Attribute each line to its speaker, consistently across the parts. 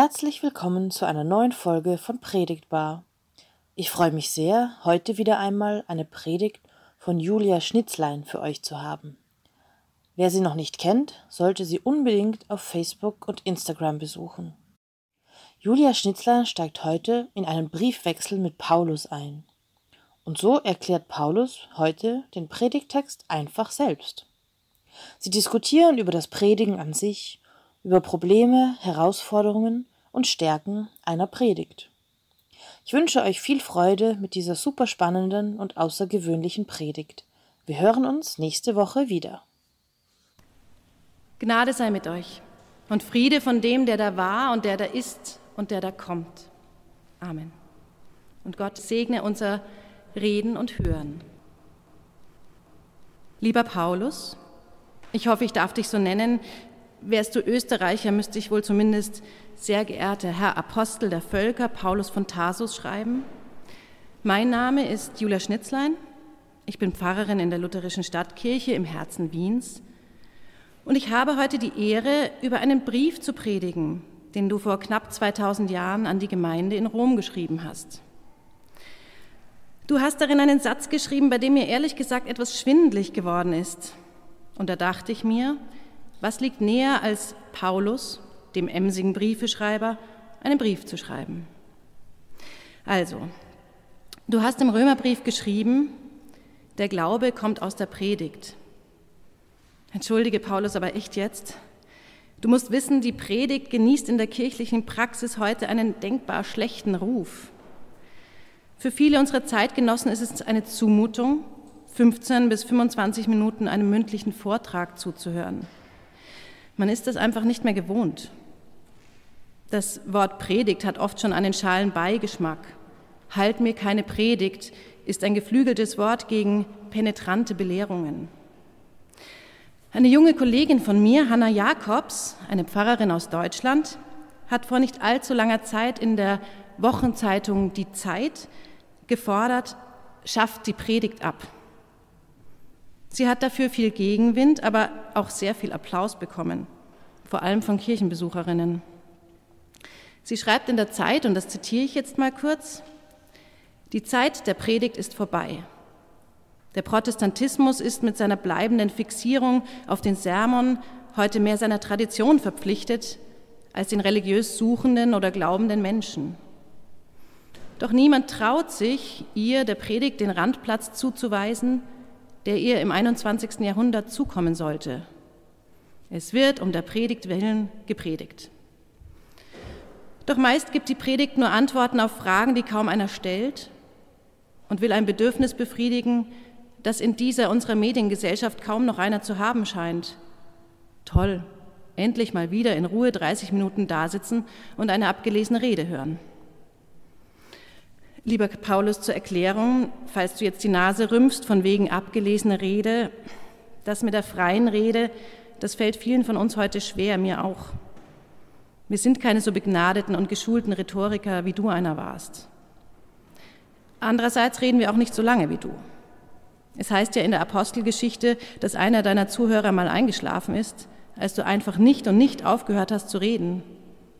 Speaker 1: Herzlich willkommen zu einer neuen Folge von Predigtbar. Ich freue mich sehr, heute wieder einmal eine Predigt von Julia Schnitzlein für euch zu haben. Wer sie noch nicht kennt, sollte sie unbedingt auf Facebook und Instagram besuchen. Julia Schnitzlein steigt heute in einen Briefwechsel mit Paulus ein. Und so erklärt Paulus heute den Predigtext einfach selbst. Sie diskutieren über das Predigen an sich über Probleme, Herausforderungen und Stärken einer Predigt. Ich wünsche euch viel Freude mit dieser super spannenden und außergewöhnlichen Predigt. Wir hören uns nächste Woche wieder.
Speaker 2: Gnade sei mit euch und Friede von dem, der da war und der da ist und der da kommt. Amen. Und Gott segne unser Reden und Hören. Lieber Paulus, ich hoffe, ich darf dich so nennen, Wärst du Österreicher, müsste ich wohl zumindest sehr geehrter Herr Apostel der Völker Paulus von Tarsus schreiben. Mein Name ist Julia Schnitzlein. Ich bin Pfarrerin in der Lutherischen Stadtkirche im Herzen Wiens. Und ich habe heute die Ehre, über einen Brief zu predigen, den du vor knapp 2000 Jahren an die Gemeinde in Rom geschrieben hast. Du hast darin einen Satz geschrieben, bei dem mir ehrlich gesagt etwas schwindlig geworden ist. Und da dachte ich mir, was liegt näher als Paulus, dem emsigen Briefeschreiber, einen Brief zu schreiben? Also, du hast im Römerbrief geschrieben, der Glaube kommt aus der Predigt. Entschuldige, Paulus, aber echt jetzt? Du musst wissen, die Predigt genießt in der kirchlichen Praxis heute einen denkbar schlechten Ruf. Für viele unserer Zeitgenossen ist es eine Zumutung, 15 bis 25 Minuten einem mündlichen Vortrag zuzuhören. Man ist das einfach nicht mehr gewohnt. Das Wort Predigt hat oft schon einen schalen Beigeschmack. Halt mir keine Predigt ist ein geflügeltes Wort gegen penetrante Belehrungen. Eine junge Kollegin von mir, Hanna Jakobs, eine Pfarrerin aus Deutschland, hat vor nicht allzu langer Zeit in der Wochenzeitung Die Zeit gefordert, schafft die Predigt ab. Sie hat dafür viel Gegenwind, aber auch sehr viel Applaus bekommen, vor allem von Kirchenbesucherinnen. Sie schreibt in der Zeit, und das zitiere ich jetzt mal kurz, die Zeit der Predigt ist vorbei. Der Protestantismus ist mit seiner bleibenden Fixierung auf den Sermon heute mehr seiner Tradition verpflichtet als den religiös suchenden oder glaubenden Menschen. Doch niemand traut sich, ihr der Predigt den Randplatz zuzuweisen, der ihr im 21. Jahrhundert zukommen sollte. Es wird um der Predigt willen gepredigt. Doch meist gibt die Predigt nur Antworten auf Fragen, die kaum einer stellt und will ein Bedürfnis befriedigen, das in dieser unserer Mediengesellschaft kaum noch einer zu haben scheint. Toll, endlich mal wieder in Ruhe 30 Minuten dasitzen und eine abgelesene Rede hören. Lieber Paulus, zur Erklärung, falls du jetzt die Nase rümpfst von wegen abgelesener Rede, das mit der freien Rede, das fällt vielen von uns heute schwer, mir auch. Wir sind keine so begnadeten und geschulten Rhetoriker, wie du einer warst. Andererseits reden wir auch nicht so lange wie du. Es heißt ja in der Apostelgeschichte, dass einer deiner Zuhörer mal eingeschlafen ist, als du einfach nicht und nicht aufgehört hast zu reden.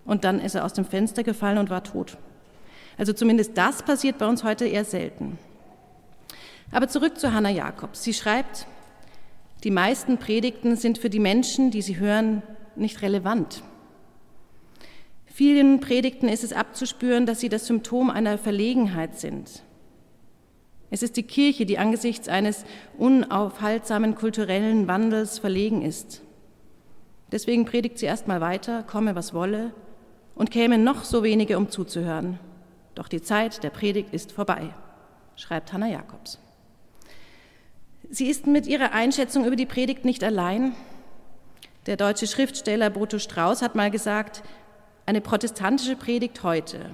Speaker 2: Und dann ist er aus dem Fenster gefallen und war tot. Also zumindest das passiert bei uns heute eher selten. Aber zurück zu Hannah Jakobs. Sie schreibt, die meisten Predigten sind für die Menschen, die sie hören, nicht relevant. Vielen Predigten ist es abzuspüren, dass sie das Symptom einer Verlegenheit sind. Es ist die Kirche, die angesichts eines unaufhaltsamen kulturellen Wandels verlegen ist. Deswegen predigt sie erstmal weiter, komme was wolle, und kämen noch so wenige, um zuzuhören. Doch die Zeit der Predigt ist vorbei, schreibt Hannah Jakobs. Sie ist mit ihrer Einschätzung über die Predigt nicht allein. Der deutsche Schriftsteller Brutto Strauß hat mal gesagt, eine protestantische Predigt heute,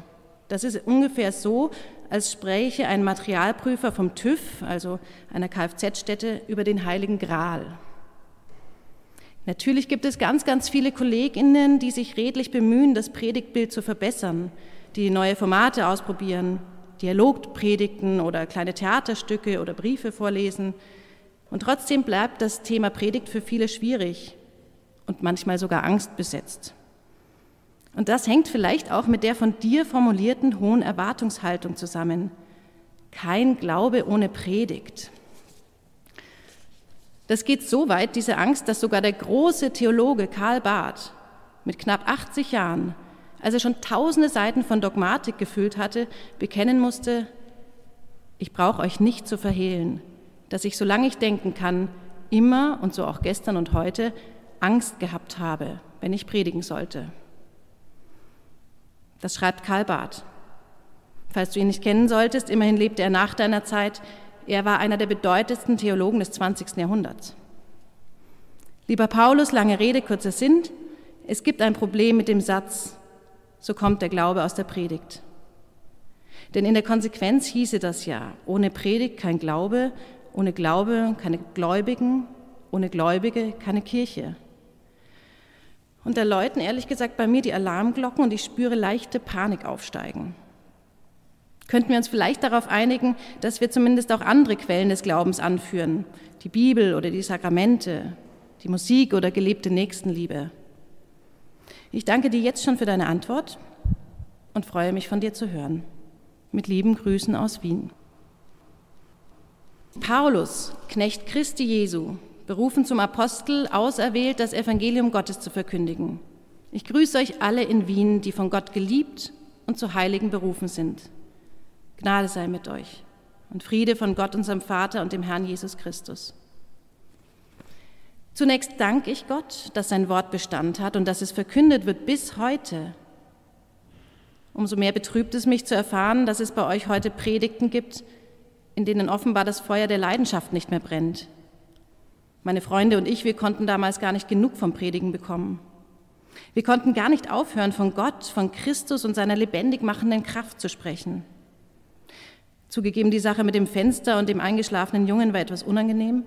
Speaker 2: das ist ungefähr so, als spräche ein Materialprüfer vom TÜV, also einer Kfz-Stätte, über den heiligen Gral. Natürlich gibt es ganz, ganz viele Kolleginnen, die sich redlich bemühen, das Predigtbild zu verbessern, die neue Formate ausprobieren, Dialogpredigten oder kleine Theaterstücke oder Briefe vorlesen. Und trotzdem bleibt das Thema Predigt für viele schwierig und manchmal sogar angstbesetzt. Und das hängt vielleicht auch mit der von dir formulierten hohen Erwartungshaltung zusammen. Kein Glaube ohne Predigt. Das geht so weit, diese Angst, dass sogar der große Theologe Karl Barth mit knapp 80 Jahren, als er schon tausende Seiten von Dogmatik gefüllt hatte, bekennen musste, ich brauche euch nicht zu verhehlen, dass ich, solange ich denken kann, immer und so auch gestern und heute Angst gehabt habe, wenn ich predigen sollte. Das schreibt Karl Barth. Falls du ihn nicht kennen solltest, immerhin lebte er nach deiner Zeit. Er war einer der bedeutendsten Theologen des 20. Jahrhunderts. Lieber Paulus, lange Rede, kurzer Sinn. Es gibt ein Problem mit dem Satz, so kommt der Glaube aus der Predigt. Denn in der Konsequenz hieße das ja, ohne Predigt kein Glaube, ohne Glaube keine Gläubigen, ohne Gläubige keine Kirche. Und da läuten ehrlich gesagt bei mir die Alarmglocken und ich spüre leichte Panik aufsteigen. Könnten wir uns vielleicht darauf einigen, dass wir zumindest auch andere Quellen des Glaubens anführen, die Bibel oder die Sakramente, die Musik oder gelebte Nächstenliebe? Ich danke dir jetzt schon für deine Antwort und freue mich von dir zu hören. Mit lieben Grüßen aus Wien. Paulus, Knecht Christi Jesu, berufen zum Apostel, auserwählt, das Evangelium Gottes zu verkündigen. Ich grüße euch alle in Wien, die von Gott geliebt und zu Heiligen berufen sind. Gnade sei mit euch und Friede von Gott, unserem Vater und dem Herrn Jesus Christus. Zunächst danke ich Gott, dass sein Wort Bestand hat und dass es verkündet wird bis heute. Umso mehr betrübt es mich zu erfahren, dass es bei euch heute Predigten gibt, in denen offenbar das Feuer der Leidenschaft nicht mehr brennt, meine Freunde und ich, wir konnten damals gar nicht genug vom Predigen bekommen. Wir konnten gar nicht aufhören, von Gott, von Christus und seiner lebendig machenden Kraft zu sprechen. Zugegeben, die Sache mit dem Fenster und dem eingeschlafenen Jungen war etwas unangenehm,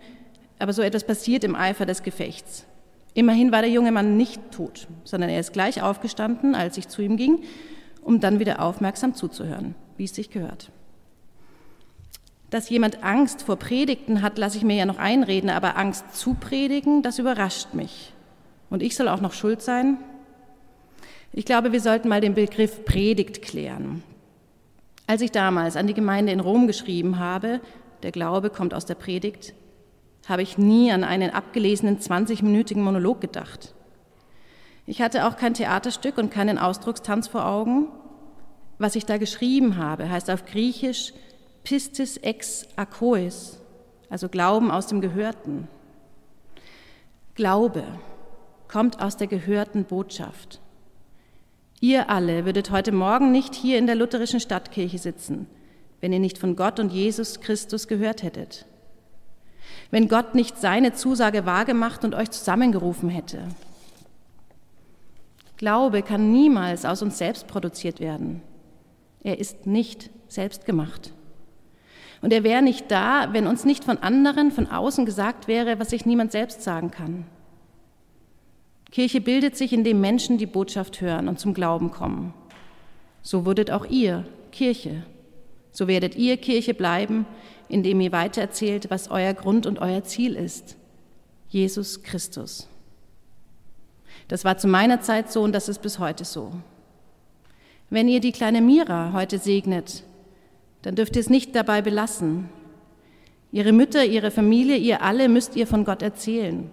Speaker 2: aber so etwas passiert im Eifer des Gefechts. Immerhin war der junge Mann nicht tot, sondern er ist gleich aufgestanden, als ich zu ihm ging, um dann wieder aufmerksam zuzuhören, wie es sich gehört. Dass jemand Angst vor Predigten hat, lasse ich mir ja noch einreden, aber Angst zu predigen, das überrascht mich. Und ich soll auch noch schuld sein? Ich glaube, wir sollten mal den Begriff Predigt klären. Als ich damals an die Gemeinde in Rom geschrieben habe, der Glaube kommt aus der Predigt, habe ich nie an einen abgelesenen 20-minütigen Monolog gedacht. Ich hatte auch kein Theaterstück und keinen Ausdruckstanz vor Augen. Was ich da geschrieben habe, heißt auf Griechisch Pistis ex akois, also Glauben aus dem Gehörten. Glaube kommt aus der gehörten Botschaft. Ihr alle würdet heute Morgen nicht hier in der lutherischen Stadtkirche sitzen, wenn ihr nicht von Gott und Jesus Christus gehört hättet. Wenn Gott nicht seine Zusage wahrgemacht und euch zusammengerufen hätte. Glaube kann niemals aus uns selbst produziert werden. Er ist nicht selbst gemacht. Und er wäre nicht da, wenn uns nicht von anderen, von außen gesagt wäre, was sich niemand selbst sagen kann. Kirche bildet sich, indem Menschen die Botschaft hören und zum Glauben kommen. So wurdet auch ihr Kirche. So werdet ihr Kirche bleiben, indem ihr weitererzählt, was euer Grund und euer Ziel ist. Jesus Christus. Das war zu meiner Zeit so und das ist bis heute so. Wenn ihr die kleine Mira heute segnet, dann dürft ihr es nicht dabei belassen. Ihre Mütter, ihre Familie, ihr alle müsst ihr von Gott erzählen.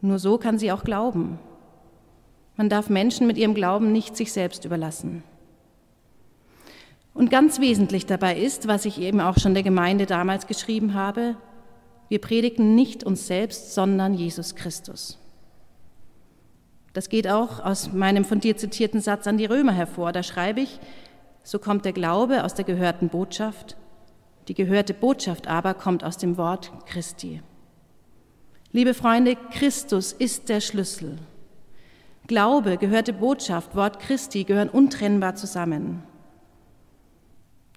Speaker 2: Nur so kann sie auch glauben. Man darf Menschen mit ihrem Glauben nicht sich selbst überlassen. Und ganz wesentlich dabei ist, was ich eben auch schon der Gemeinde damals geschrieben habe, wir predigen nicht uns selbst, sondern Jesus Christus. Das geht auch aus meinem von dir zitierten Satz an die Römer hervor. Da schreibe ich, so kommt der Glaube aus der gehörten Botschaft, die gehörte Botschaft aber kommt aus dem Wort Christi. Liebe Freunde, Christus ist der Schlüssel. Glaube, gehörte Botschaft, Wort Christi gehören untrennbar zusammen.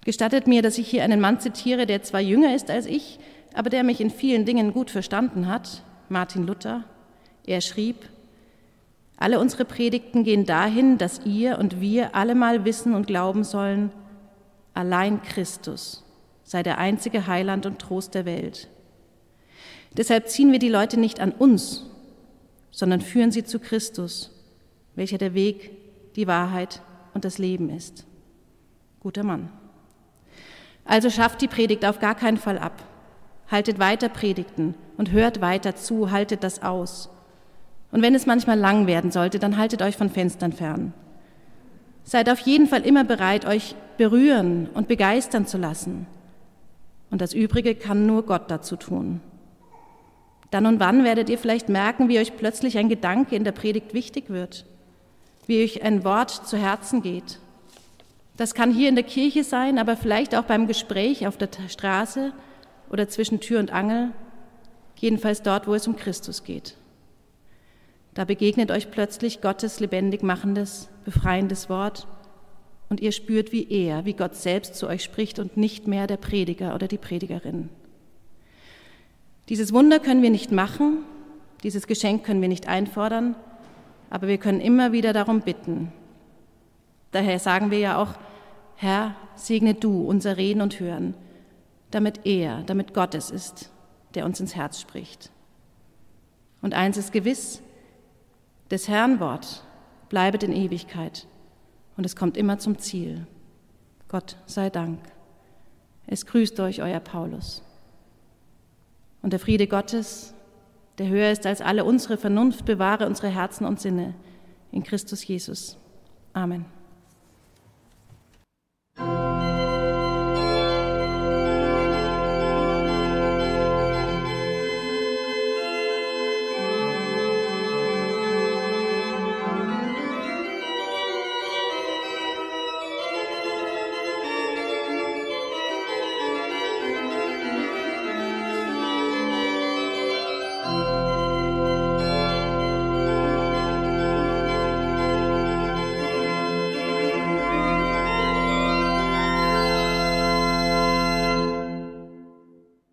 Speaker 2: Gestattet mir, dass ich hier einen Mann zitiere, der zwar jünger ist als ich, aber der mich in vielen Dingen gut verstanden hat, Martin Luther. Er schrieb, alle unsere Predigten gehen dahin, dass ihr und wir allemal wissen und glauben sollen, allein Christus sei der einzige Heiland und Trost der Welt. Deshalb ziehen wir die Leute nicht an uns, sondern führen sie zu Christus, welcher der Weg, die Wahrheit und das Leben ist. Guter Mann. Also schafft die Predigt auf gar keinen Fall ab. Haltet weiter Predigten und hört weiter zu, haltet das aus. Und wenn es manchmal lang werden sollte, dann haltet euch von Fenstern fern. Seid auf jeden Fall immer bereit, euch berühren und begeistern zu lassen. Und das Übrige kann nur Gott dazu tun. Dann und wann werdet ihr vielleicht merken, wie euch plötzlich ein Gedanke in der Predigt wichtig wird, wie euch ein Wort zu Herzen geht. Das kann hier in der Kirche sein, aber vielleicht auch beim Gespräch auf der Straße oder zwischen Tür und Angel, jedenfalls dort, wo es um Christus geht. Da begegnet euch plötzlich Gottes lebendig machendes, befreiendes Wort und ihr spürt, wie er, wie Gott selbst zu euch spricht und nicht mehr der Prediger oder die Predigerin. Dieses Wunder können wir nicht machen, dieses Geschenk können wir nicht einfordern, aber wir können immer wieder darum bitten. Daher sagen wir ja auch, Herr, segne du unser Reden und Hören, damit er, damit Gott es ist, der uns ins Herz spricht. Und eins ist gewiss, des Herrn Wort bleibet in Ewigkeit und es kommt immer zum Ziel. Gott sei Dank. Es grüßt euch euer Paulus. Und der Friede Gottes, der höher ist als alle unsere Vernunft, bewahre unsere Herzen und Sinne in Christus Jesus. Amen.